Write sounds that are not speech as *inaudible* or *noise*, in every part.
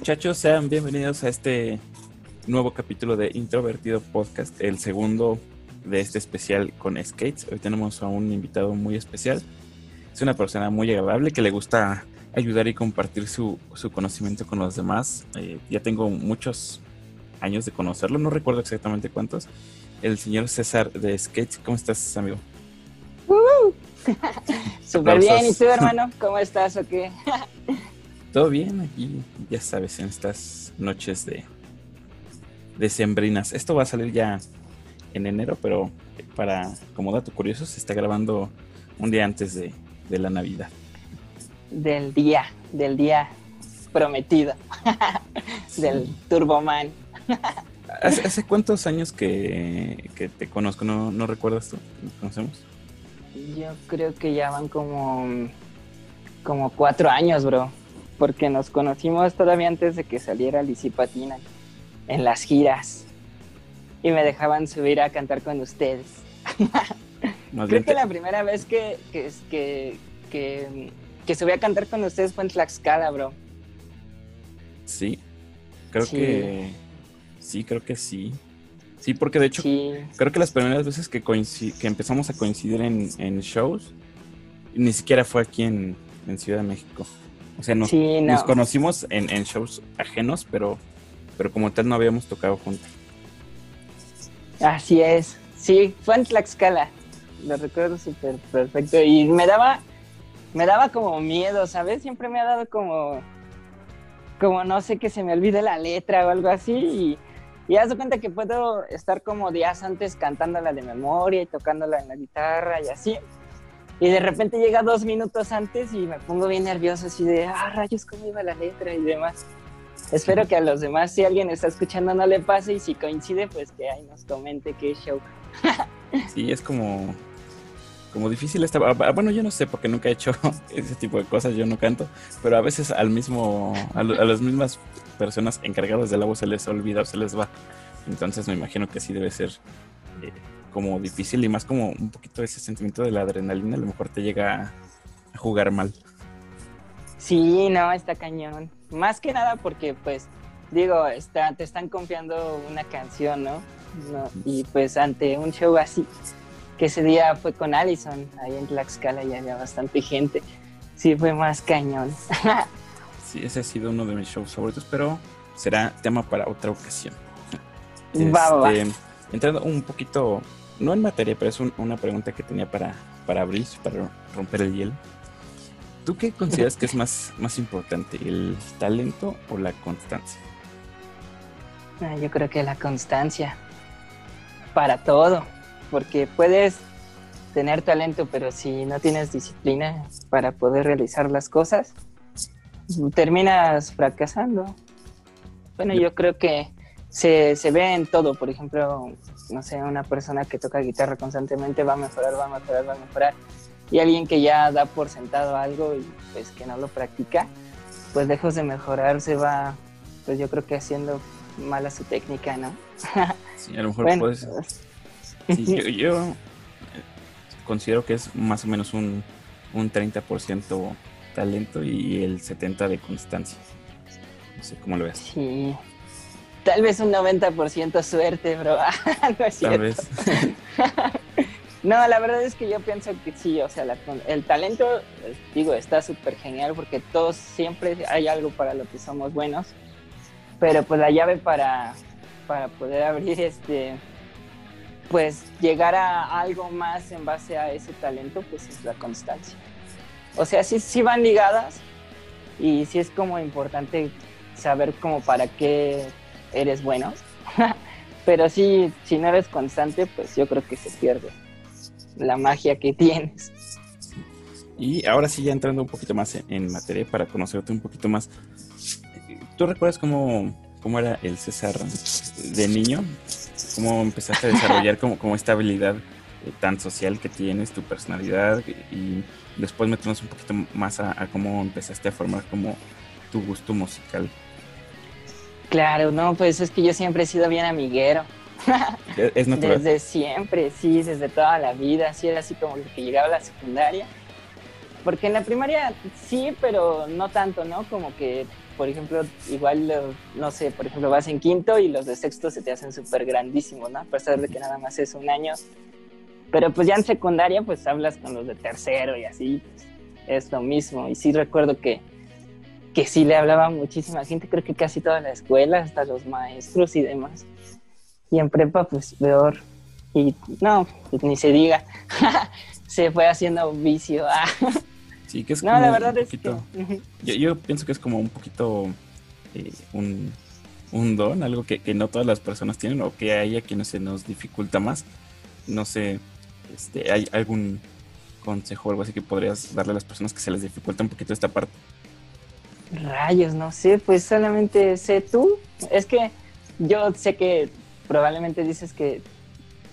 Muchachos, sean bienvenidos a este nuevo capítulo de Introvertido Podcast, el segundo de este especial con Skates. Hoy tenemos a un invitado muy especial. Es una persona muy agradable que le gusta ayudar y compartir su, conocimiento con los demás. Eh, ya tengo muchos años de conocerlo, no recuerdo exactamente cuántos. El señor César de Skates, ¿cómo estás, amigo? Uh, *laughs* Súper bien, ¿y tú, hermano? ¿Cómo estás o qué? *laughs* Todo bien aquí, ya sabes, en estas noches de decembrinas. Esto va a salir ya en enero, pero para como dato curioso, se está grabando un día antes de, la Navidad. Del día, del día prometido, *laughs* del Turboman. *laughs* ¿Hace, cuántos años que, te conozco? ¿No, ¿No recuerdas tú? ¿Nos conocemos? Yo creo que ya van como, como cuatro años, bro porque nos conocimos todavía antes de que saliera Patina en las giras y me dejaban subir a cantar con ustedes. *laughs* Creo que la primera vez que, que, que, subí a cantar con ustedes fue en Tlaxcala, bro. Sí, creo que sí, creo que sí. Sí, porque de hecho creo que las primeras veces que, que empezamos a coincidir en, shows, ni siquiera fue aquí en Ciudad de México. O sea, nos, conocimos en, shows ajenos, pero, pero como tal no habíamos tocado juntos. Así es. Sí, fue en Tlaxcala. Lo recuerdo súper perfecto. Y me daba, me daba como miedo, ¿sabes? Siempre me ha dado como, como no sé, que se me olvide la letra o algo así. Y, y haz de cuenta que puedo estar como días antes cantándola de memoria y tocándola en la guitarra y así. Y de repente llega dos minutos antes y me pongo bien nervioso, así de, ah, rayos, ¿cómo iba la letra y demás? Espero que a los demás, si alguien está escuchando, no le pase y si coincide, pues que ahí nos comente qué show. *laughs* sí, es como, como difícil esta... Ah, ah, bueno, yo no sé porque nunca he hecho *laughs* ese tipo de cosas, yo no canto, pero a veces al mismo, a, las mismas personas encargadas del agua se les olvida o se les va. Entonces me imagino que sí debe ser eh, como difícil y más como un poquito ese sentimiento de la adrenalina a lo mejor te llega a jugar mal. Sí, no, está cañón. Más que nada porque pues digo, está, te están confiando una canción, ¿no? Y pues ante un show así, que ese día fue con Allison, ahí en Tlaxcala y había bastante gente. Sí, fue más cañón. *laughs* sí, ese ha sido uno de mis shows favoritos, pero será tema para otra ocasión. Este, entrando un poquito no en materia, pero es una pregunta que tenía para, para abrir, para romper el hielo. ¿Tú qué consideras que es más, más importante, el talento o la constancia? Ah, yo creo que la constancia, para todo, porque puedes tener talento, pero si no tienes disciplina para poder realizar las cosas, terminas fracasando. Bueno, yo creo que se, se ve en todo, por ejemplo, no sé, una persona que toca guitarra constantemente va a mejorar, va a mejorar, va a mejorar. Y alguien que ya da por sentado algo y pues que no lo practica, pues lejos de mejorar se va, pues yo creo que haciendo mala su técnica, ¿no? *laughs* sí, a lo mejor puedes... *laughs* yo, eh, considero que es más o menos un, un 30% talento y el 70% de constancia. No sé cómo lo ves. Sí, Tal vez un 90% suerte, bro. *laughs* no es cierto. Tal vez. *laughs* no, la verdad es que yo pienso que sí, o sea, el talento, digo, está súper genial porque todos siempre hay algo para lo que somos buenos, pero pues la llave para, para poder abrir este, pues llegar a algo más en base a ese talento, pues es la constancia. O sea, sí, sí van ligadas y sí es como importante saber como para qué eres bueno. *laughs* Pero sí, si no eres constante, pues yo creo que se pierde la magia que tienes. Y ahora sí, ya entrando un poquito más en materia para conocerte un poquito más. ¿Tú recuerdas cómo, cómo era el César de niño? ¿Cómo empezaste a desarrollar como, como esta habilidad eh, tan social que tienes, tu personalidad? Y después meternos un poquito más a, a cómo empezaste a formar como tu gusto musical. Claro, no, pues es que yo siempre he sido bien amiguero. Es natural. Desde siempre, sí, desde toda la vida, sí, era así como que llegaba a la secundaria. Porque en la primaria sí, pero no tanto, ¿no? Como que por ejemplo, igual, no sé, por ejemplo, vas en quinto y los de sexto se te hacen súper grandísimos, ¿no? A pesar de que nada más es un año. Pero pues ya en secundaria, pues hablas con los de tercero y así, pues, es lo mismo. Y sí recuerdo que, que sí le hablaba muchísima gente, creo que casi toda la escuela, hasta los maestros y demás. Y en prepa, pues peor. Y no, pues, ni se diga. *laughs* se fue haciendo vicio. *laughs* sí, que es como la verdad un poquito, yo, pienso que es como un poquito eh, un, un, don, algo que, que, no todas las personas tienen o que hay a quienes se nos dificulta más. No sé, este, ¿hay algún consejo o algo así que podrías darle a las personas que se les dificulta un poquito esta parte? Rayos, no sé, pues solamente sé tú. Es que yo sé que probablemente dices que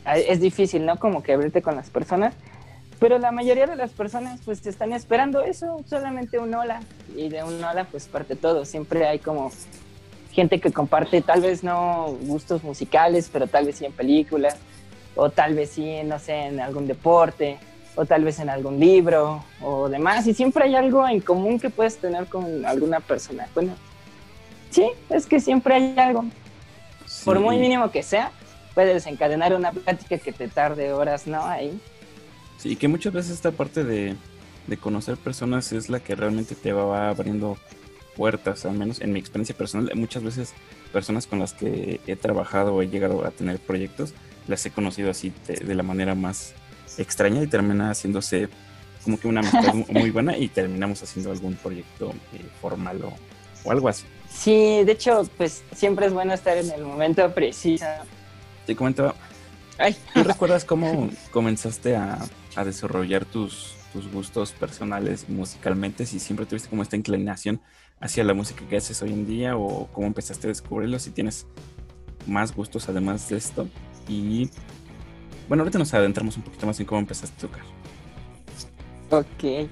es difícil, ¿no? Como que abrirte con las personas, pero la mayoría de las personas pues te están esperando eso, solamente un hola. Y de un hola pues parte todo. Siempre hay como gente que comparte tal vez no gustos musicales, pero tal vez sí en películas, o tal vez sí, no sé, en algún deporte, o tal vez en algún libro, o demás. Y siempre hay algo en común que puedes tener con alguna persona. Bueno, sí, es que siempre hay algo. Por muy mínimo que sea, puede desencadenar una plática que te tarde horas, ¿no? Ahí. Sí, que muchas veces esta parte de, conocer personas es la que realmente te va abriendo puertas, al menos en mi experiencia personal, muchas veces personas con las que he trabajado o he llegado a tener proyectos, las he conocido así de, la manera más extraña y termina haciéndose como que una amistad muy buena y terminamos haciendo algún proyecto eh, formal o, o, algo así. Sí, de hecho, pues siempre es bueno estar en el momento preciso. Te comentaba, ¿tú recuerdas cómo comenzaste a, a desarrollar tus, tus gustos personales musicalmente, si siempre tuviste como esta inclinación hacia la música que haces hoy en día o cómo empezaste a descubrirlo, si tienes más gustos además de esto. Y bueno, ahorita nos adentramos un poquito más en cómo empezaste a tocar. Ok,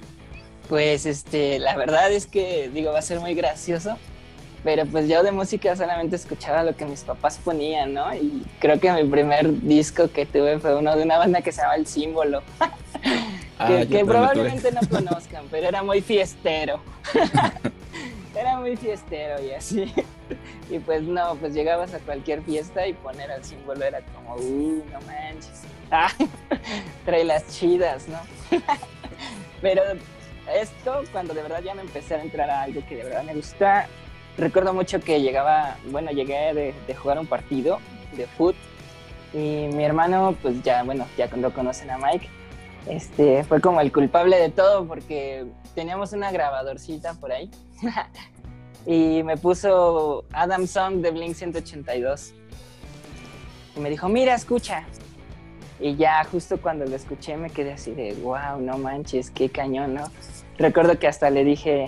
pues este, la verdad es que digo, va a ser muy gracioso, pero pues yo de música solamente escuchaba lo que mis papás ponían, ¿no? Y creo que mi primer disco que tuve fue uno de una banda que se llama El Símbolo. *laughs* Ah, que, probablemente no *laughs* conozcan, pero era muy fiestero. *laughs* era muy fiestero y así. *laughs* Y pues no, pues llegabas a cualquier fiesta y poner el símbolo era como, uh, no manches. *laughs* Trae las chidas, ¿no? *laughs* pero esto, cuando de verdad ya me empecé a entrar a algo que de verdad me gusta, recuerdo mucho que llegaba, bueno, llegué de, de jugar un partido de fútbol y mi hermano, pues ya, bueno, ya cuando conocen a Mike, este, fue como el culpable de todo porque teníamos una grabadorcita por ahí y me puso Adam Song de Blink 182 y me dijo, mira, escucha. Y ya justo cuando lo escuché me quedé así de, wow, no manches, qué cañón, ¿no? Recuerdo que hasta le dije,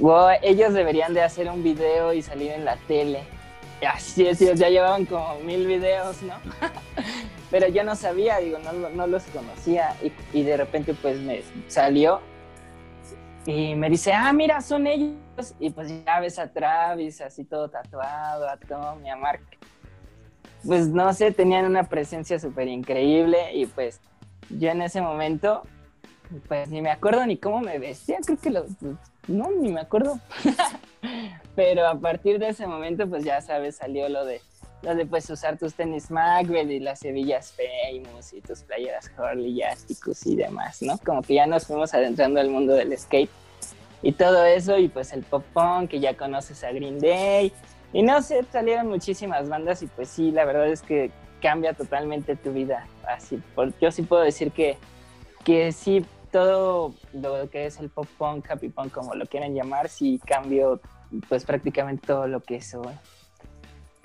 wow, ellos deberían de hacer un video y salir en la tele. Y así es, ya llevaban como mil videos, ¿no? *laughs* pero yo no sabía, digo, no, no los conocía y, de repente pues me salió y me dice, ah, mira, son ellos. Y pues ya ves a Travis así todo tatuado, a Tommy, a Mark. Pues no sé, tenían una presencia súper increíble y pues yo en ese momento, pues ni me acuerdo ni cómo me vestía, creo que lo, no, ni me acuerdo. *laughs* Pero a partir de ese momento, pues ya sabes, salió lo de donde puedes usar tus tenis Macbeth y las hebillas Famous y tus playeras Harley Asticus y demás, ¿no? Como que ya nos fuimos adentrando al mundo del skate y todo eso y pues el pop punk que ya conoces a Green Day y no sé, salieron muchísimas bandas y pues sí, la verdad es que cambia totalmente tu vida. Así, yo sí puedo decir que, que sí, todo lo que es el pop punk, como lo quieren llamar, sí cambió pues prácticamente todo lo que soy.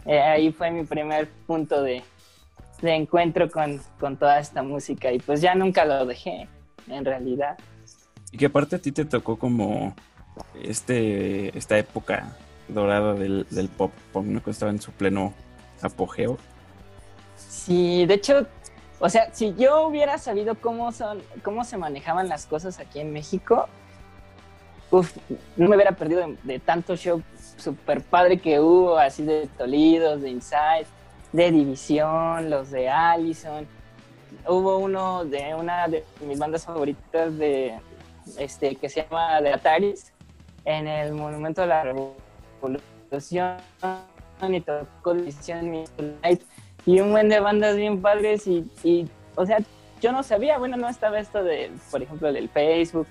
Eh, ahí fue mi primer punto de, encuentro con, toda esta música y pues ya nunca lo dejé, en realidad. Y que aparte a ti te tocó como este esta época dorada del, pop punk, ¿no? Que estaba en su pleno apogeo. Sí, de hecho, o sea, si yo hubiera sabido cómo son, cómo se manejaban las cosas aquí en México, uf, no me hubiera perdido de, de tanto show super padre que hubo, así de Tolidos, de Inside, de División, los de Allison. Hubo uno de una de mis bandas favoritas de este que se llama de Ataris en el Monumento de la Revolución y tocó Light y un buen de bandas bien padres y, y, o sea, yo no sabía, bueno, no estaba esto de, por ejemplo, del Facebook,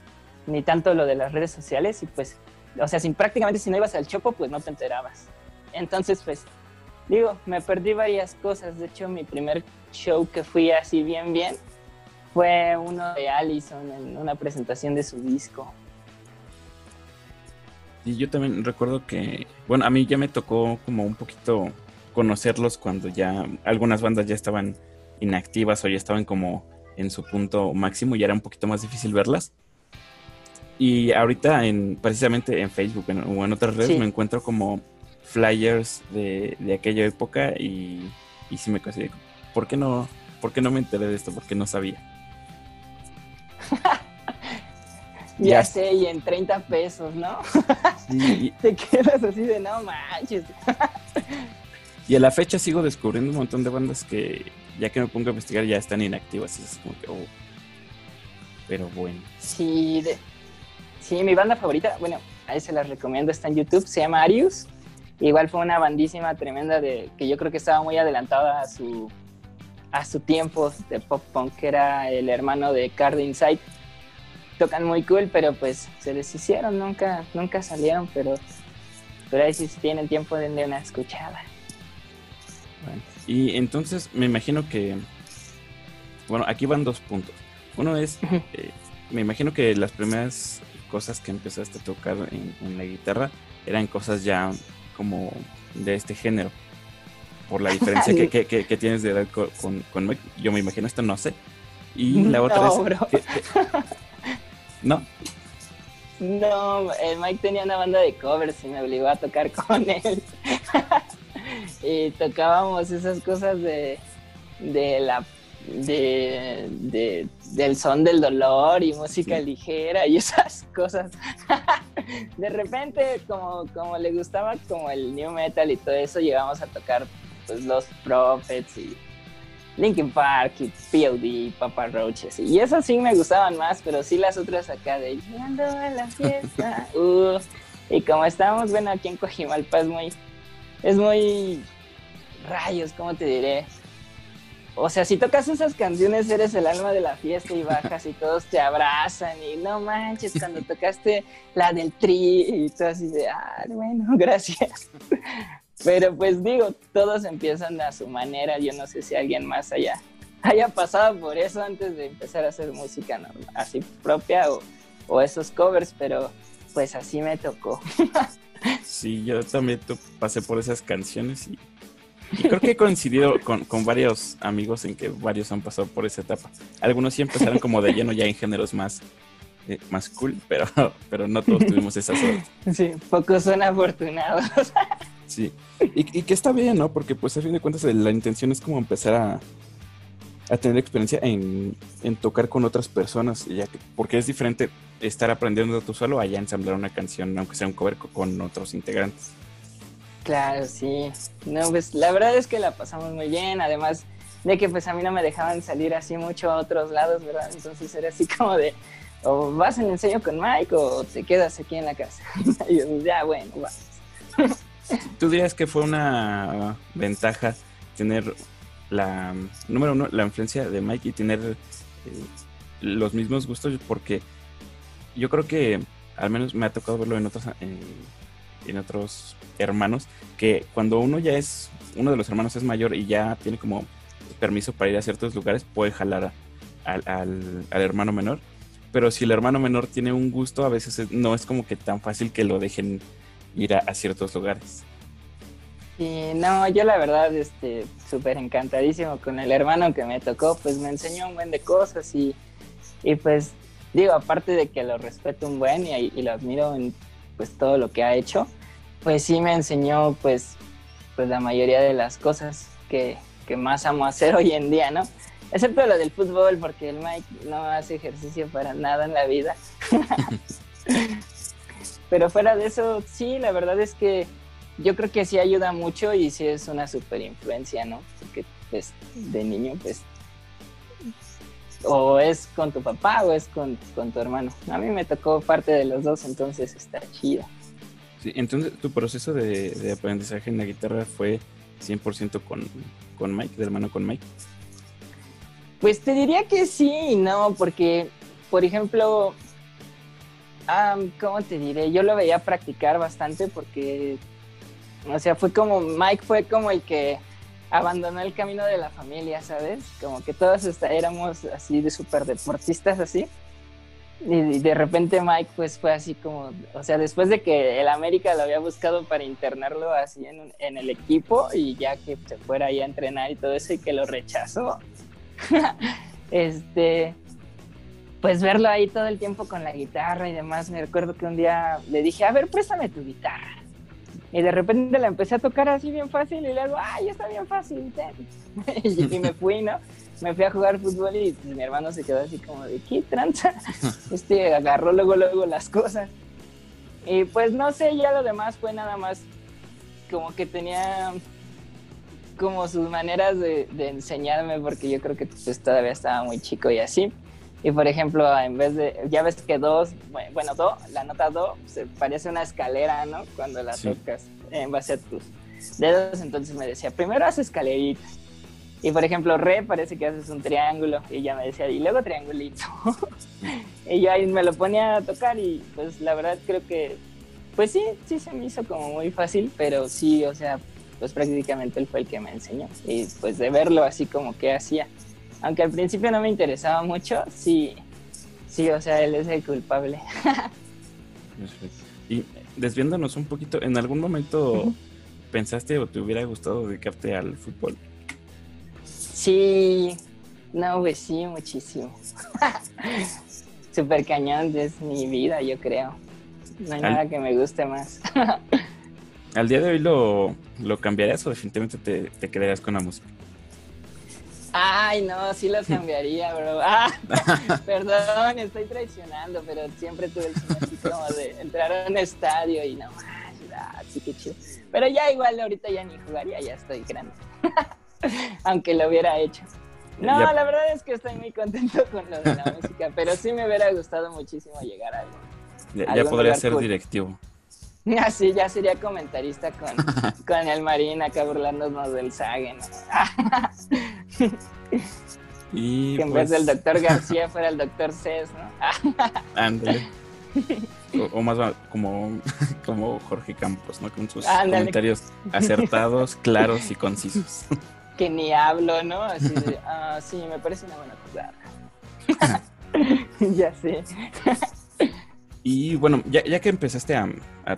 ni tanto lo de las redes sociales y pues, o sea, sin, prácticamente si no ibas al Chopo, pues no te enterabas. Entonces, pues, digo, me perdí varias cosas. De hecho, mi primer show que fui así bien, bien, fue uno de Allison en una presentación de su disco. Y yo también recuerdo que, bueno, a mí ya me tocó como un poquito conocerlos cuando ya algunas bandas ya estaban inactivas o ya estaban como en su punto máximo y era un poquito más difícil verlas. Y ahorita en precisamente en Facebook o en otras redes me encuentro como flyers de, aquella época y, y sí me casi ¿por qué no, por qué no me enteré de esto? Porque no sabía. *laughs* ya, sé, y en 30 pesos, ¿no? *laughs* Te quedas así de no manches. *laughs* y a la fecha sigo descubriendo un montón de bandas que ya que me pongo a investigar ya están inactivas. Es como que, oh. Pero bueno. Sí, sí, mi banda favorita, bueno, ahí se las recomiendo, está en YouTube, se llama Arius. Igual fue una bandísima tremenda de que yo creo que estaba muy adelantada a su a su tiempo de pop punk, que era el hermano de Card Inside. Tocan muy cool, pero pues se deshicieron, nunca, nunca salieron, pero, pero ahí sí tienen tiempo de una escuchada. y entonces me imagino que, bueno, aquí van dos puntos. Uno es, eh, me imagino que las primeras cosas que empezaste a tocar en la guitarra eran cosas ya como de este género por la diferencia que, tienes de edad con, con, Mike. Yo me imagino esto, no sé. Y la otra es... *laughs* ¿No? No, el Mike tenía una banda de covers y me obligó a tocar con él. *laughs* y tocábamos esas cosas de, de la de, del son del dolor y música ligera y *laughs* esas cosas. de repente, como, como le gustaba como el new metal y todo eso, llegamos a tocar pues, los Prophets y Linkin Park y POD, Papa Roaches. Y esas sí me gustaban más, pero sí las otras acá de Llegando a la fiesta. *laughs* Uh, y como estamos, bueno, aquí en Cojimalpa es muy, es muy rayos, ¿cómo te diré? O sea, si tocas esas canciones eres el alma de la fiesta y bajas y todos te abrazan y no manches, cuando tocaste la del tri y todo así de, ah, bueno, *laughs* gracias. Pero pues digo, todos empiezan a su manera. Yo no sé si alguien más haya, haya pasado por eso antes de empezar a hacer música normal, así propia o, esos covers, pero pues así me tocó. *laughs* Sí, yo también pasé por esas canciones y, creo que he coincidido con, varios amigos en que varios han pasado por esa etapa. Algunos sí empezaron como de lleno ya en géneros más, eh, más cool, pero, pero no todos tuvimos esa suerte. Sí, pocos son afortunados. Sí. Y, que está bien, ¿no? Porque pues a fin de cuentas la intención es como empezar a, a tener experiencia en, tocar con otras personas, ya que, porque es diferente estar aprendiendo tú solo allá ensamblar una canción, aunque sea un cover con otros integrantes. Claro, sí. No, pues la verdad es que la pasamos muy bien, además de que pues a mí no me dejaban salir así mucho a otros lados, ¿verdad? Entonces era así como de, o vas en enseño con Mike o te quedas aquí en la casa. *laughs* y yo, ya, bueno, vas. ¿Tú dirías que fue una ventaja tener la, número uno, la influencia de Mike y tener eh, los mismos gustos? Porque yo creo que al menos me ha tocado verlo en otros, en, otros hermanos, que cuando uno ya es, uno de los hermanos es mayor y ya tiene como permiso para ir a ciertos lugares, puede jalar al, al hermano menor. Pero si el hermano menor tiene un gusto, a veces no es como que tan fácil que lo dejen ir a, ciertos lugares. Y no, yo la verdad, este, súper encantadísimo con el hermano que me tocó, pues me enseñó un buen de cosas y, y pues digo, aparte de que lo respeto un buen y, y, lo admiro en pues todo lo que ha hecho, pues sí me enseñó pues, pues la mayoría de las cosas que, que más amo hacer *laughs* hoy en día, ¿no? Excepto lo del fútbol, porque el Mike no hace ejercicio para nada en la vida. *laughs* Pero fuera de eso, sí, la verdad es que yo creo que sí ayuda mucho y sí es una super influencia, ¿no? Porque pues de niño, pues, o es con tu papá o es con, tu hermano. A mí me tocó parte de los dos, entonces está chido. Sí, entonces tu proceso de, aprendizaje en la guitarra fue 100% con, con Mike, de hermano con Mike. Pues te diría que sí y no, porque, por ejemplo, ¿cómo te diré? Yo lo veía practicar bastante porque, o sea, fue como, Mike fue como el que abandonó el camino de la familia, ¿sabes? Como que todos éramos así de súper deportistas así. Y de repente Mike pues fue así como, o sea, después de que el América lo había buscado para internarlo así en, en el equipo y ya que se fuera ahí a entrenar y todo eso y que lo rechazó, *laughs* este, pues verlo ahí todo el tiempo con la guitarra y demás, me recuerdo que un día le dije, a ver, préstame tu guitarra. Y de repente la empecé a tocar así bien fácil y luego, ay, está bien fácil. *laughs* y, me fui, ¿no? Me fui a jugar fútbol y pues, mi hermano se quedó así como de, ¿qué tranza? *laughs* Este agarró luego, luego las cosas. Y pues no sé, ya lo demás fue nada más como que tenía como sus maneras de, enseñarme porque yo creo que pues todavía estaba muy chico y así. Y por ejemplo, en vez de, ya ves que dos, bueno, do, la nota do, se parece una escalera, ¿no? Cuando la tocas en base a tus dedos, entonces me decía, primero haces escaleritas. Y por ejemplo, re parece que haces un triángulo. Y ya me decía, y luego triangulito. *laughs* y yo ahí me lo ponía a tocar y pues la verdad creo que, pues sí, sí se me hizo como muy fácil, pero sí, o sea, pues prácticamente él fue el que me enseñó. Y pues de verlo así como que hacía aunque al principio no me interesaba mucho, sí, sí, o sea, él es el culpable. *laughs* y desviándonos un poquito, ¿en algún momento pensaste o te hubiera gustado dedicarte al fútbol? Sí, no, pues sí, muchísimo. *laughs* Super cañón, es mi vida, yo creo. No hay nada que me guste más. *laughs* ¿Al día de hoy lo, lo cambiarías o definitivamente te, te quedarías con la música? Ay, no, sí lo cambiaría, bro. *laughs* Ah, *laughs* perdón, estoy traicionando, pero siempre tuve el sueño así como de entrar a un estadio y no más, así que chido. Pero ya igual ahorita ya ni jugaría, ya estoy grande. *laughs* Aunque lo hubiera hecho. No, la verdad es que estoy muy contento con lo de la música, pero sí me hubiera gustado muchísimo llegar a algo. Ya, podría ser directivo. *laughs* Así ya sería comentarista con, *laughs* con el Marín acá burlándonos del Sagen. *laughs* y que en vez del pues doctor García fuera el doctor Cés, ¿no? Ándale. O, más como, como Jorge Campos, ¿no? Con sus comentarios acertados, claros y concisos. Que ni hablo, ¿no? Así de, ah, sí, me parece una buena cosa. ya sé. Y bueno, ya, ya que empezaste a,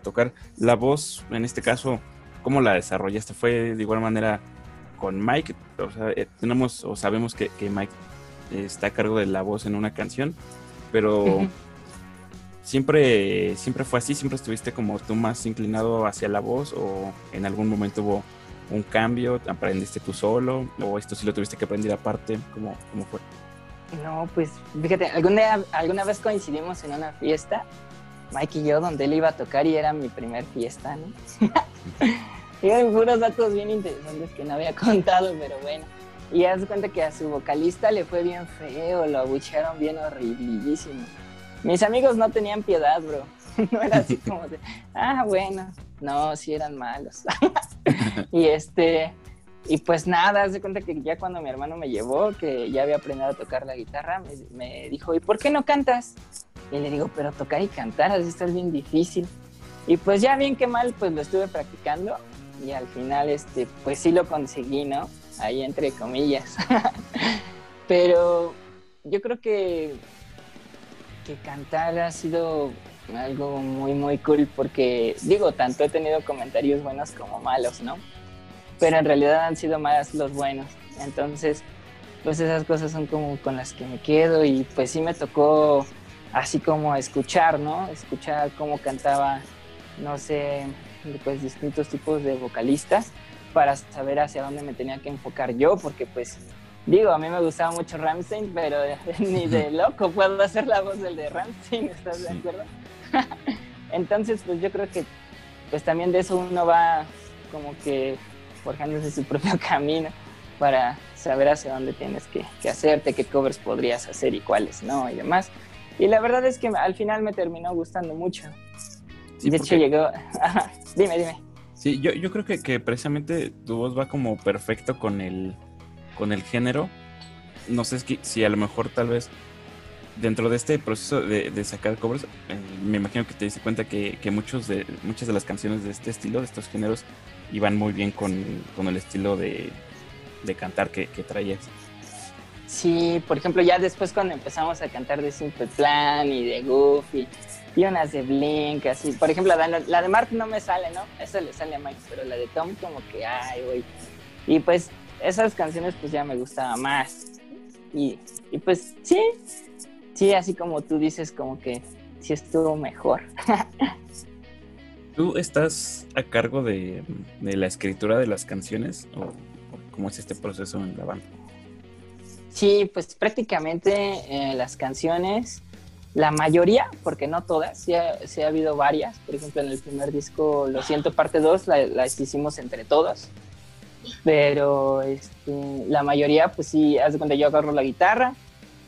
tocar la voz, en este caso, ¿cómo la desarrollaste? ¿Fue de igual manera con Mike? O sea, eh, tenemos o sabemos que, Mike está a cargo de la voz en una canción, pero siempre, siempre fue así, siempre estuviste como tú más inclinado hacia la voz o en algún momento hubo un cambio, aprendiste tú solo o esto sí lo tuviste que aprender aparte, ¿cómo, cómo fue? No, pues fíjate, alguna, alguna vez coincidimos en una fiesta, Mike y yo, donde él iba a tocar y era mi primer fiesta, ¿no? y *laughs* eran puros datos bien interesantes que no había *laughs* contado, pero bueno. Y haz cuenta que a su vocalista le fue bien feo, lo abuchearon bien horriblísimo. Mis amigos no tenían piedad, bro. *laughs* No era así como de, ah, bueno. No, sí eran malos. y este, y pues nada, haz de cuenta que ya cuando mi hermano me llevó, que ya había aprendido a tocar la guitarra, me, dijo, ¿y por qué no cantas? Y le digo, pero tocar y cantar, así está bien difícil. Y pues ya bien que mal, pues lo estuve practicando y al final, este, pues sí lo conseguí, ¿no? Ahí entre comillas. *laughs* pero yo creo que, que cantar ha sido algo muy, muy cool porque, digo, tanto he tenido comentarios buenos como malos, ¿no? Pero en realidad han sido más los buenos. Entonces, pues esas cosas son como con las que me quedo y pues sí me tocó así como escuchar, ¿no? Escuchar cómo cantaba, no sé, pues distintos tipos de vocalistas para saber hacia dónde me tenía que enfocar yo, porque pues digo, a mí me gustaba mucho Ramstein, pero *laughs* ni de loco puedo hacer la voz del de Ramstein, ¿estás de acuerdo? *laughs* Entonces, pues yo creo que pues también de eso uno va como que forjándose su *laughs* propio camino para saber hacia dónde tienes que, hacerte, qué covers podrías hacer y cuáles no y demás. Y la verdad es que al final me terminó gustando mucho. de hecho llegó... *laughs* dime, dime. Sí, yo, yo creo que, que precisamente tu voz va como perfecto con el, con el género. No sé si, a lo mejor tal vez dentro de este proceso de, sacar covers, eh, me imagino que te diste cuenta que, muchos de, muchas de las canciones de este estilo, de estos géneros, iban muy bien con, el estilo de, cantar que, que, traías. Sí, por ejemplo, ya después cuando empezamos a cantar de Simple Plan y de Goofy y unas de Blink, así. Por ejemplo, la, de Mark no me sale, ¿no? Esa le sale a Mike, pero la de Tom como que, ay, güey. Y pues esas canciones pues ya me gustaba más. Y, y pues sí, sí, así como tú dices, como que sí estuvo mejor. *laughs* ¿Tú estás a cargo de, la escritura de las canciones o, cómo es este proceso en la banda? Sí, pues prácticamente eh, las canciones, la mayoría, porque no todas, sí ha, ha, habido varias. Por ejemplo, en el primer disco, Lo siento, parte 2, la, las hicimos entre todos. Pero este, la mayoría, pues sí, haz cuenta, yo agarro la guitarra,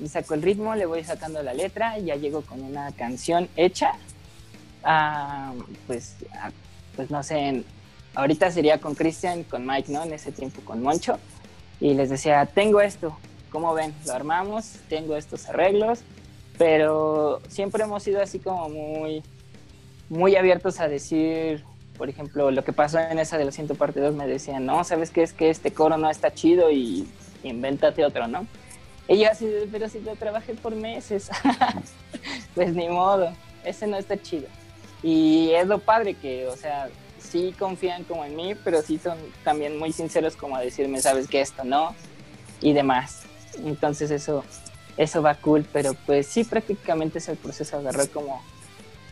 y saco el ritmo, le voy sacando la letra y ya llego con una canción hecha. Pues, pues no sé, ahorita sería con Christian, con Mike, ¿no? En ese tiempo con Moncho. Y les decía, tengo esto, ¿cómo ven? Lo armamos, tengo estos arreglos, pero siempre hemos sido así como muy, muy abiertos a decir, por ejemplo, lo que pasó en esa de los 100 parte 2 me decían, no, ¿sabes qué? Es que este coro no está chido y invéntate otro, ¿no? Y yo así, pero si lo trabajé por meses, *laughs* pues ni modo, ese no está chido. Y es lo padre que, o sea, sí confían como en mí, pero sí son también muy sinceros como a decirme, sabes que esto no, y demás. Entonces eso, eso va cool, pero pues sí prácticamente es el proceso agarrar como,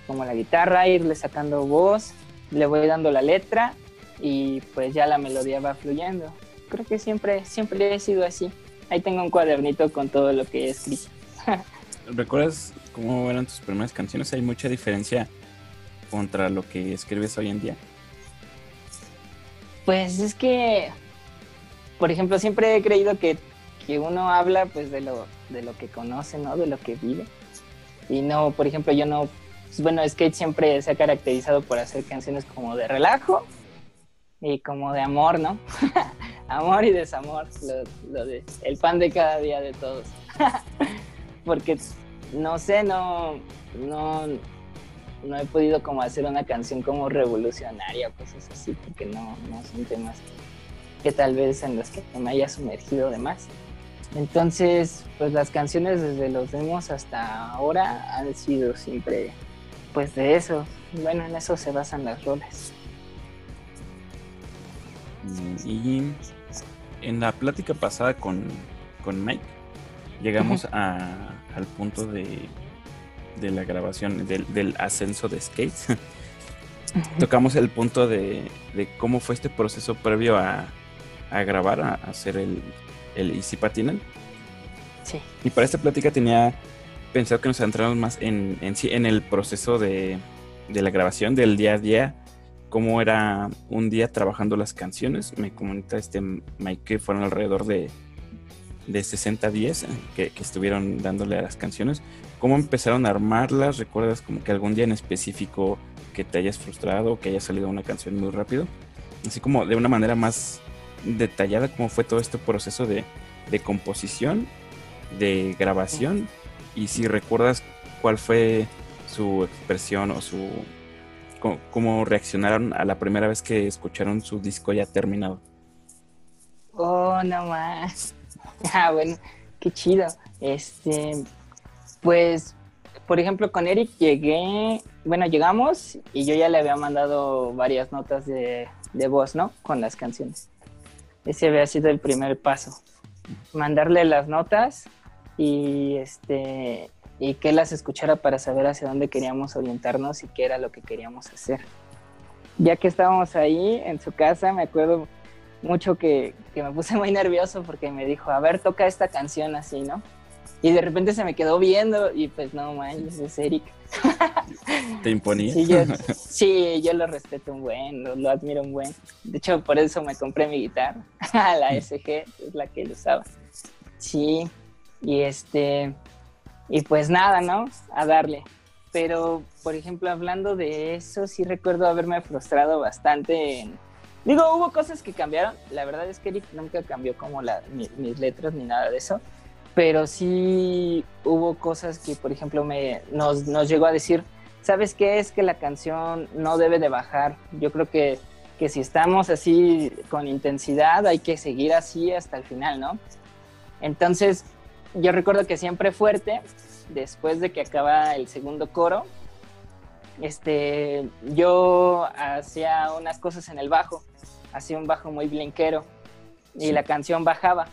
como la guitarra, irle sacando voz, le voy dando la letra y pues ya la melodía va fluyendo. Creo que siempre, siempre he sido así. Ahí tengo un cuadernito con todo lo que he escrito. *laughs* ¿Recuerdas cómo eran tus primeras canciones? ¿Hay mucha diferencia contra lo que escribes hoy en día? Pues es que, por ejemplo, siempre he creído que, uno habla pues de lo, de lo que conoce, ¿no? De lo que vive. Y no, por ejemplo, yo no, pues, bueno, Skate siempre se ha caracterizado por hacer canciones como de relajo y como de amor, ¿no? *laughs* amor y desamor, lo, de el pan de cada día de todos. *laughs* Porque no sé, no, no, no he podido como hacer una canción como revolucionaria o cosas así, porque no, no son temas que tal vez en los que me haya sumergido de más. Entonces, pues las canciones desde los demos hasta ahora han sido siempre pues de eso. Bueno, en eso se basan las roles. Y en la plática pasada con, Mike, llegamos al punto de, de la grabación, del, ascenso de Skates. *laughs* Tocamos el punto de, cómo fue este proceso previo a, grabar, a, hacer el, el Easy Patinal. Sí. Y para esta plática tenía pensado que nos centramos más en, en, en el proceso de, de la grabación, del día a día, cómo era un día trabajando las canciones. Me comunica este Mike que fueron alrededor de, de 60 días que, que, estuvieron dándole a las canciones. ¿Cómo empezaron a armarlas? ¿Recuerdas como que algún día en específico que te hayas frustrado o que haya salido una canción muy rápido? Así como de una manera más detallada, cómo fue todo este proceso de, de composición, de grabación y si recuerdas cuál fue su expresión o su cómo, reaccionaron a la primera vez que escucharon su disco ya terminado. Oh, no más. *laughs* Ah, bueno, qué chido. Este, pues, por ejemplo, con Eric llegué, bueno, llegamos y yo ya le había mandado varias notas de, voz, ¿no? Con las canciones. Ese había sido el primer paso. Mandarle las notas y este y que las escuchara para saber hacia dónde queríamos orientarnos y qué era lo que queríamos hacer. Ya que estábamos ahí en su casa, me acuerdo mucho que, que me puse muy nervioso porque me dijo, a ver, toca esta canción así, ¿no? Y de repente se me quedó viendo y pues no manches, es Eric. ¿Te imponía? Sí yo, *laughs* lo respeto un buen, lo, admiro un buen. De hecho, por eso me compré mi guitarra, *laughs* la SG, es la que él usaba. Sí, y este, y pues nada, ¿no? A darle. pero por ejemplo, hablando de eso, sí recuerdo haberme frustrado bastante en... Digo, hubo cosas que cambiaron. La verdad es que Eric nunca cambió como la, mis letras ni nada de eso. Pero sí hubo cosas que, por ejemplo, me, nos, nos llegó a decir, ¿sabes qué? Es que la canción no debe de bajar. Yo creo que, que si estamos así con intensidad, hay que seguir así hasta el final, ¿no? Entonces, yo recuerdo que siempre fuerte, después de que acaba el segundo coro, este, yo hacía unas cosas en el bajo, hacía un bajo muy blinquero y la canción bajaba.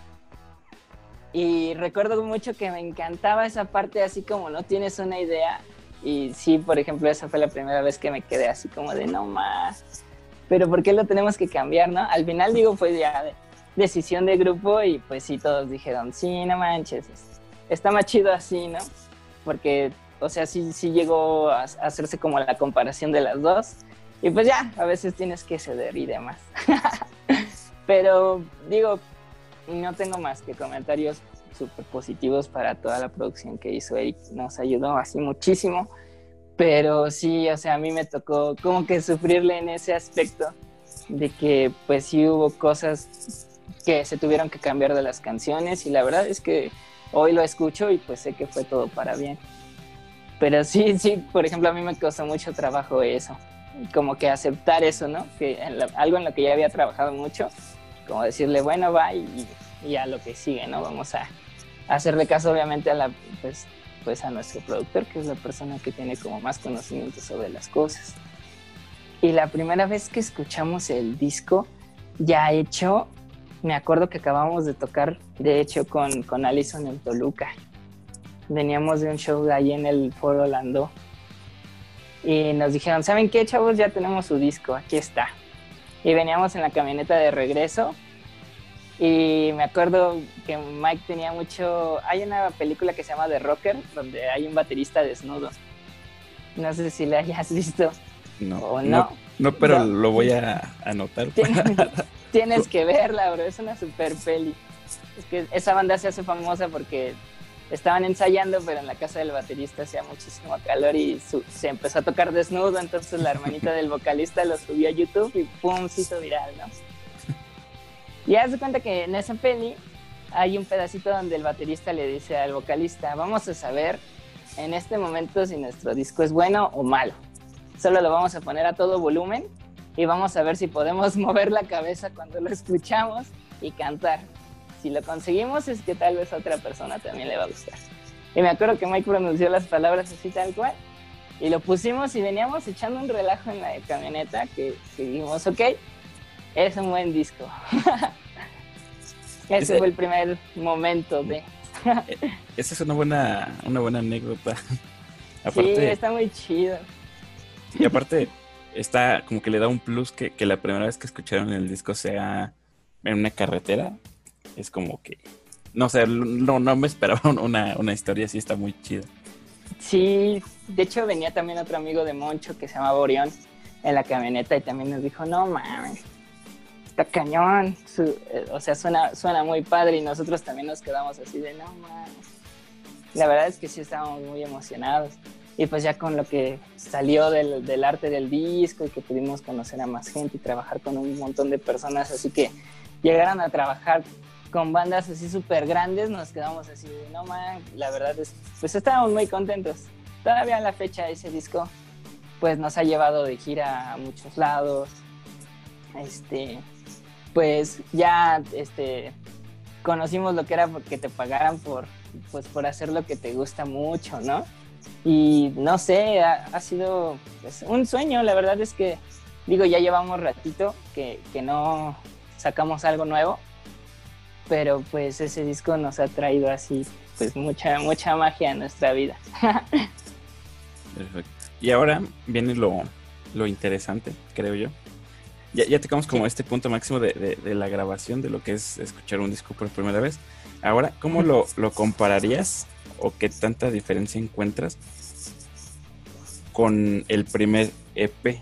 Y recuerdo mucho que me encantaba esa parte así como no tienes una idea. Y sí, por ejemplo, esa fue la primera vez que me quedé así como de no más. Pero ¿por qué lo tenemos que cambiar, no? Al final digo, fue ya decisión de grupo y pues sí, todos dijeron, sí, no manches, está más chido así, ¿no? Porque, o sea, sí, sí llegó a hacerse como la comparación de las dos. Y pues ya, a veces tienes que ceder y demás. *laughs* Pero digo, no tengo más que comentarios súper positivos para toda la producción que hizo Eric. Nos ayudó así muchísimo. Pero sí, o sea, a mí me tocó como que sufrirle en ese aspecto de que pues sí hubo cosas que se tuvieron que cambiar de las canciones y la verdad es que hoy lo escucho y pues sé que fue todo para bien. Pero sí, sí, por ejemplo, a mí me costó mucho trabajo eso, como que aceptar eso, ¿no? Que algo en lo que ya había trabajado mucho, como decirle, bueno, va y, y a lo que sigue, ¿no? Vamos a, hacerle caso obviamente a la, pues, pues a nuestro productor, que es la persona que tiene como más conocimiento sobre las cosas. Y la primera vez que escuchamos el disco ya hecho, me acuerdo que acabamos de tocar, de hecho, con, con Allison en Toluca. Veníamos de un show de ahí en el Foro Orlando. Y nos dijeron, ¿saben qué, chavos? Ya tenemos su disco, aquí está. Y veníamos en la camioneta de regreso. Y me acuerdo que Mike tenía mucho... Hay una película que se llama The Rocker, donde hay un baterista desnudo. No sé si la hayas visto. No, no. no. pero lo voy a anotar. *laughs* *laughs* Tienes que verla, bro. Es una super peli. Es que esa banda se hace famosa porque estaban ensayando, pero en la casa del baterista hacía muchísimo calor y se empezó a tocar desnudo. Entonces la hermanita del vocalista lo subió a YouTube y pum, se hizo viral, ¿no? Y haz de cuenta que en esa peli hay un pedacito donde el baterista le dice al vocalista: Vamos a saber en este momento si nuestro disco es bueno o malo. Solo lo vamos a poner a todo volumen y vamos a ver si podemos *laughs* mover la cabeza cuando lo escuchamos y cantar. Si lo conseguimos es que tal vez a otra persona también le va a gustar. Y me acuerdo que Mike pronunció las palabras así tal cual y lo pusimos y veníamos echando un relajo en la camioneta que, dijimos, ok, es un buen disco. *laughs* Ese fue el primer momento de... Esa es una buena, una buena anécdota. *laughs* sí, está muy chido. Y aparte, está como que le da un plus que, la primera vez que escucharon el disco sea en una carretera. Es como que, no sé, no, no me esperaba una, una historia así, está muy chida. Sí, de hecho venía también otro amigo de Moncho que se llama Orión en la camioneta y también nos dijo, no mames, está cañón, eh, o sea, suena, suena muy padre y nosotros también nos quedamos así de, no mames. La verdad es que sí estábamos muy emocionados y pues ya con lo que salió del, del, arte del disco y que pudimos conocer a más gente y trabajar con un montón de personas, así que llegaron a trabajar con bandas así súper grandes, nos quedamos así, no man, la verdad es, pues estábamos muy contentos. Todavía a la fecha ese disco, pues nos ha llevado de gira a muchos lados, este, pues ya, este, conocimos lo que era que te pagaran por, pues por hacer lo que te gusta mucho, ¿no? Y no sé, ha, sido pues, un sueño, la verdad es que, digo, ya llevamos ratito que, que no sacamos algo nuevo, pero pues ese disco nos ha traído así pues mucha, mucha magia en nuestra vida. *laughs* Perfecto. Y ahora viene lo, lo interesante, creo yo. Ya, ya tocamos como este punto máximo de, de, la grabación, de lo que es escuchar un disco por primera vez. Ahora, ¿cómo lo, lo compararías o qué tanta diferencia encuentras con el primer EP?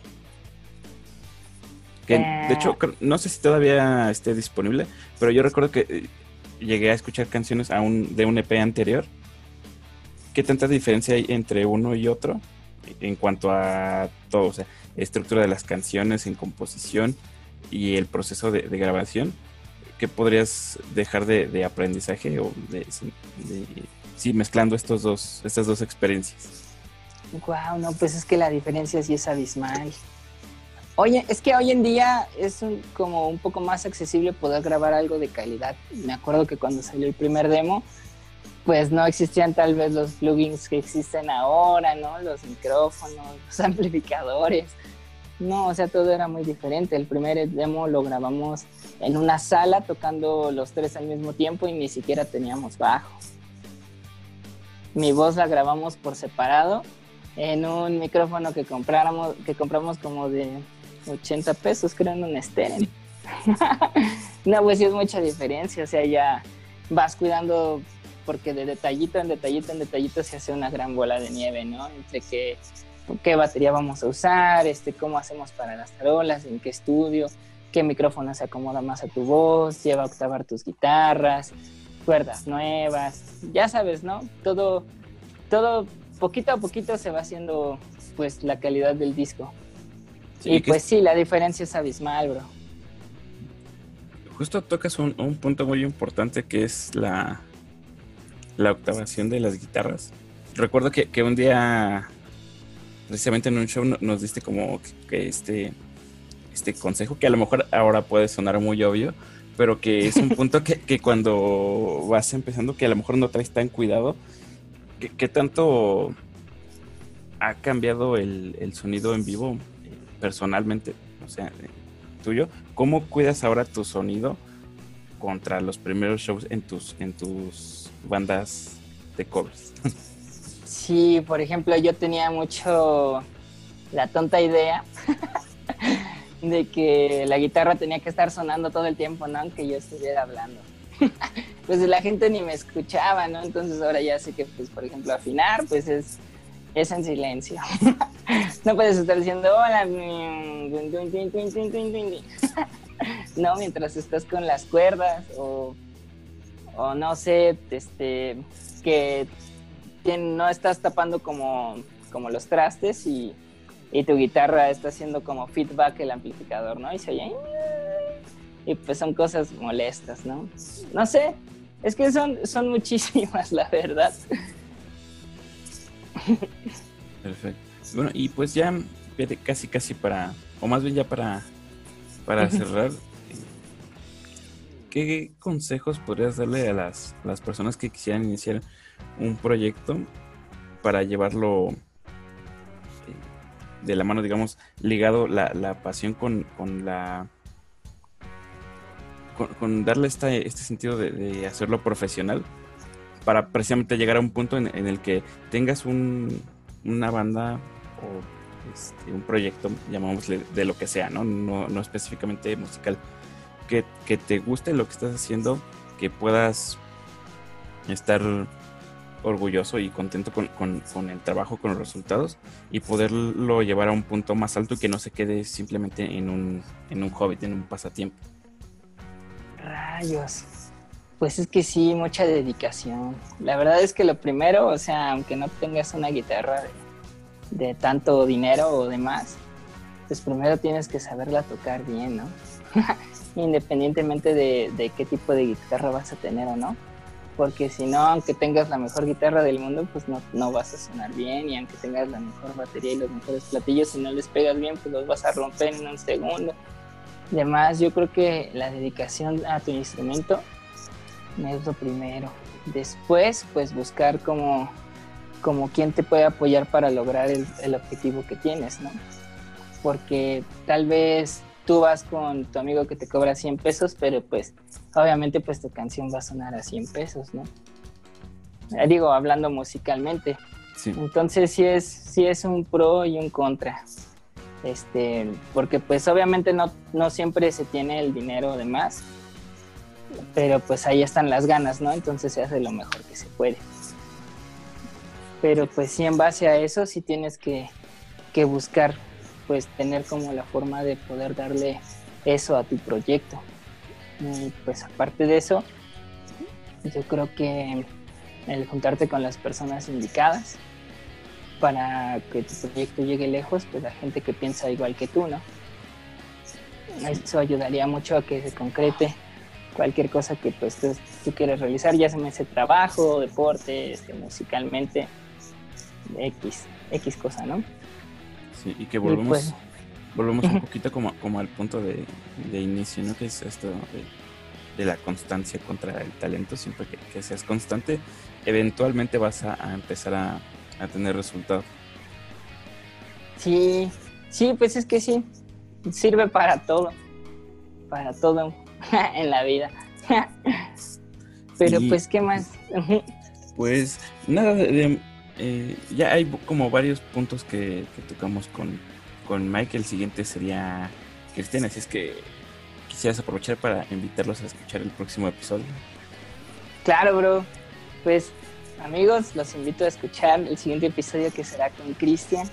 Que, de hecho, eh. no sé si todavía esté disponible, pero yo recuerdo que eh, llegué a escuchar canciones aún de un EP anterior. ¿Qué tanta diferencia hay entre uno y otro? en cuanto a todo, o sea, estructura de las canciones en composición y el proceso de, grabación, ¿qué podrías dejar de, aprendizaje o de, sí, mezclando estos dos, estas dos experiencias? Wow, no, pues es que la diferencia sí es abismal. Oye, es que hoy en día es como un poco más accesible poder grabar algo de calidad. Me acuerdo que cuando salió el primer demo, pues no existían tal vez los plugins que existen ahora, ¿no? Los micrófonos, *laughs* los amplificadores. No, o sea, todo era muy diferente. El primer demo lo grabamos en una sala tocando los tres al mismo tiempo y ni siquiera teníamos bajo. Mi voz la grabamos por separado en un micrófono que compráramos, que compramos como de 80 pesos, creo, en un Steren. *laughs* no, pues sí es mucha diferencia, o sea, ya vas cuidando porque de detallito en detallito en detallito se hace una gran bola de nieve, ¿no? Entre qué, qué batería vamos a usar, este, cómo hacemos para las tarolas, en qué estudio, qué micrófono se acomoda más a tu voz, lleva a octavar tus guitarras, cuerdas nuevas, ya sabes, ¿no? Todo, todo poquito a poquito se va haciendo pues la calidad del disco. Y pues sí, la diferencia es abismal, bro. Justo tocas un, punto muy importante que es la, la octavación de las guitarras. Recuerdo que, un día, precisamente en un show, nos diste como que este, este consejo, que a lo mejor ahora puede sonar muy obvio, pero que es un *laughs* punto que, que cuando vas empezando, que a lo mejor no traes tan cuidado, ¿Qué, tanto ha cambiado el, sonido en vivo personalmente? O sea, tuyo. ¿Cómo cuidas ahora tu sonido contra los primeros shows en tus, en tus bandas de covers? Sí, por ejemplo, yo tenía mucho la tonta idea *laughs* de que la guitarra tenía que estar sonando todo el tiempo, ¿no? Aunque yo estuviera hablando. *laughs* pues la gente ni me escuchaba, ¿no? Entonces ahora ya sé que, pues, por ejemplo, afinar, pues es, es en silencio. *laughs* no puedes estar diciendo hola. no, mientras estás con las cuerdas o, o no sé, este, que no estás tapando como, como los trastes y, y tu guitarra está haciendo como feedback el amplificador, ¿no? Y se oye y pues son cosas molestas, ¿no? No sé, es que son, son muchísimas, *laughs* la verdad. Perfecto. Bueno, y pues ya casi casi para, o más bien ya para, para cerrar, ¿qué consejos podrías darle a las, las personas que quisieran iniciar un proyecto para llevarlo eh, de la mano, digamos, ligado la, la pasión con, con la con, darle este sentido de, hacerlo profesional para precisamente llegar a un punto en, el que tengas una banda o este, un proyecto, llamámosle de lo que sea, ¿no? No, específicamente musical, que, te guste lo que estás haciendo, que puedas estar orgulloso y contento con, con, el trabajo, con los resultados y poderlo llevar a un punto más alto y que no se quede simplemente en un, en un hobby, en un pasatiempo. Rayos. Pues es que sí, mucha dedicación. La verdad es que lo primero, o sea, aunque no tengas una guitarra de, tanto dinero o demás, pues primero tienes que saberla tocar bien, ¿no? *laughs* Independientemente de, qué tipo de guitarra vas a tener o no. Porque si no, aunque tengas la mejor guitarra del mundo, pues no, no vas a sonar bien. Y aunque tengas la mejor batería y los mejores platillos, si no les pegas bien, pues los vas a romper en un segundo. Además, yo creo que la dedicación a tu instrumento es lo primero. Después, pues buscar como, como quién te puede apoyar para lograr el, objetivo que tienes, ¿no? Porque tal vez tú vas con tu amigo que te cobra 100 pesos, pero pues obviamente pues tu canción va a sonar a 100 pesos, ¿no? Eh, digo, hablando musicalmente. Entonces sí es, sí es un pro y un contra este, porque pues obviamente no, no siempre se tiene el dinero de más, pero pues ahí están las ganas, ¿no? Entonces se hace lo mejor que se puede. Pero pues sí, en base a eso sí tienes que, que buscar, pues tener como la forma de poder darle eso a tu proyecto. Y pues aparte de eso, yo creo que el juntarte con las personas indicadas, para que tu proyecto llegue lejos, pues la gente que piensa igual que tú, ¿no? Eso ayudaría mucho a que se concrete cualquier cosa que pues tú, quieras realizar, ya sea ese trabajo, deporte, este, musicalmente, X, X cosa, ¿no? Sí, y que volvemos, pues, volvemos un poquito como, como al punto de, inicio, ¿no? Que es esto de, la constancia contra el talento, siempre que, seas constante, eventualmente vas a, empezar a, a tener resultados. Sí, sí, pues es que sí, sirve para todo, para todo *laughs* en la vida. *laughs* Pero pues, ¿qué más? pues nada, de, eh, ya hay como varios puntos que, tocamos con, con Mike. El siguiente sería Cristian, así es que quisieras aprovechar para invitarlos a escuchar el próximo episodio. Claro, bro. Pues amigos, los invito a escuchar el siguiente episodio que será con Cristian.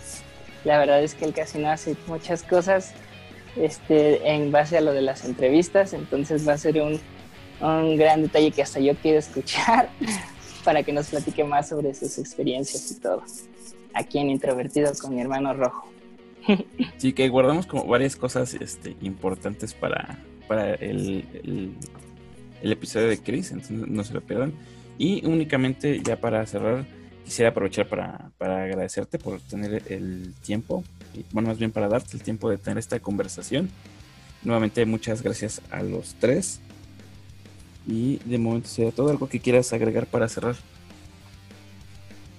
La verdad es que él casi no hace muchas cosas este, en base a lo de las entrevistas, entonces va a ser un, un gran detalle que hasta yo quiero escuchar *laughs* para que nos platique más sobre sus experiencias y todo. Aquí en Introvertido con mi hermano Rojo. *laughs* Sí, que guardamos como varias cosas este, importantes para, para el, el, episodio de Chris, entonces no se lo pierdan. Y únicamente ya para cerrar, quisiera aprovechar para, para agradecerte por tener el tiempo, bueno, más bien para darte el tiempo de tener esta conversación. Nuevamente, muchas gracias a los tres. Y de momento sea todo algo que quieras agregar para cerrar.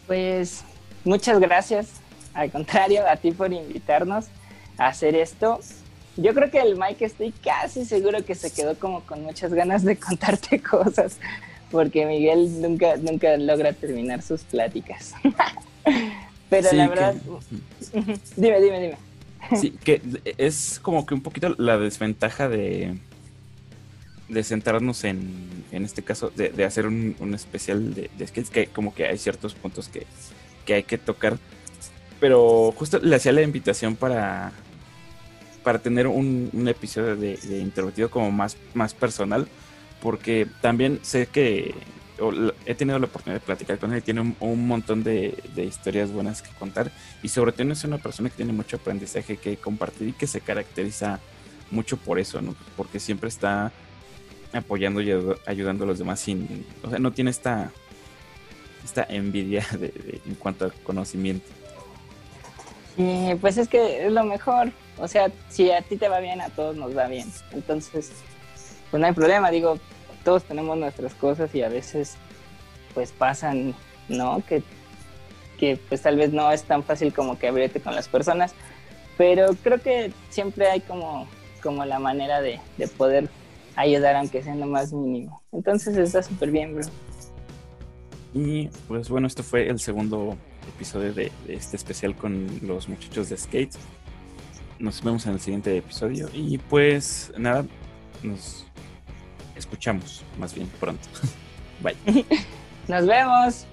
Pues muchas gracias. Al contrario, a ti por invitarnos a hacer esto. Yo creo que el Mike estoy casi seguro que se quedó como con muchas ganas de *laughs* contarte cosas porque Miguel nunca, nunca logra terminar sus pláticas. *laughs* Pero la verdad, *laughs* dime, dime, dime. Sí, que es como que un poquito la desventaja de, de centrarnos en, en este caso, de, hacer un, especial de, de sketch, que como que hay ciertos puntos que, hay que tocar. Pero justo le hacía la invitación para, para tener un, episodio de, de introvertido como más, más personal porque también sé que he tenido la oportunidad de platicar con él, tiene un, montón de, historias buenas que contar y sobre todo es una persona que tiene mucho aprendizaje que compartir y que se caracteriza mucho por eso, ¿no? Porque siempre está apoyando y ayudando a los demás sin, o sea, no tiene esta, esta envidia *laughs* en cuanto a conocimiento. pues es que es lo mejor, o sea, si a ti te va bien, a todos nos va bien, entonces, pues no hay problema, digo, todos tenemos nuestras cosas y a veces pues pasan, ¿no? Que, que pues tal vez no es tan fácil como que abrirte con las personas, pero creo que siempre hay como, como la manera de, poder ayudar aunque sea lo más mínimo. Entonces está súper bien, bro. Y pues bueno, esto fue el segundo episodio de, de, este especial con los muchachos de Skate. Nos vemos en el siguiente episodio y pues nada, nos escuchamos más bien pronto. *laughs* Bye. *laughs* Nos vemos.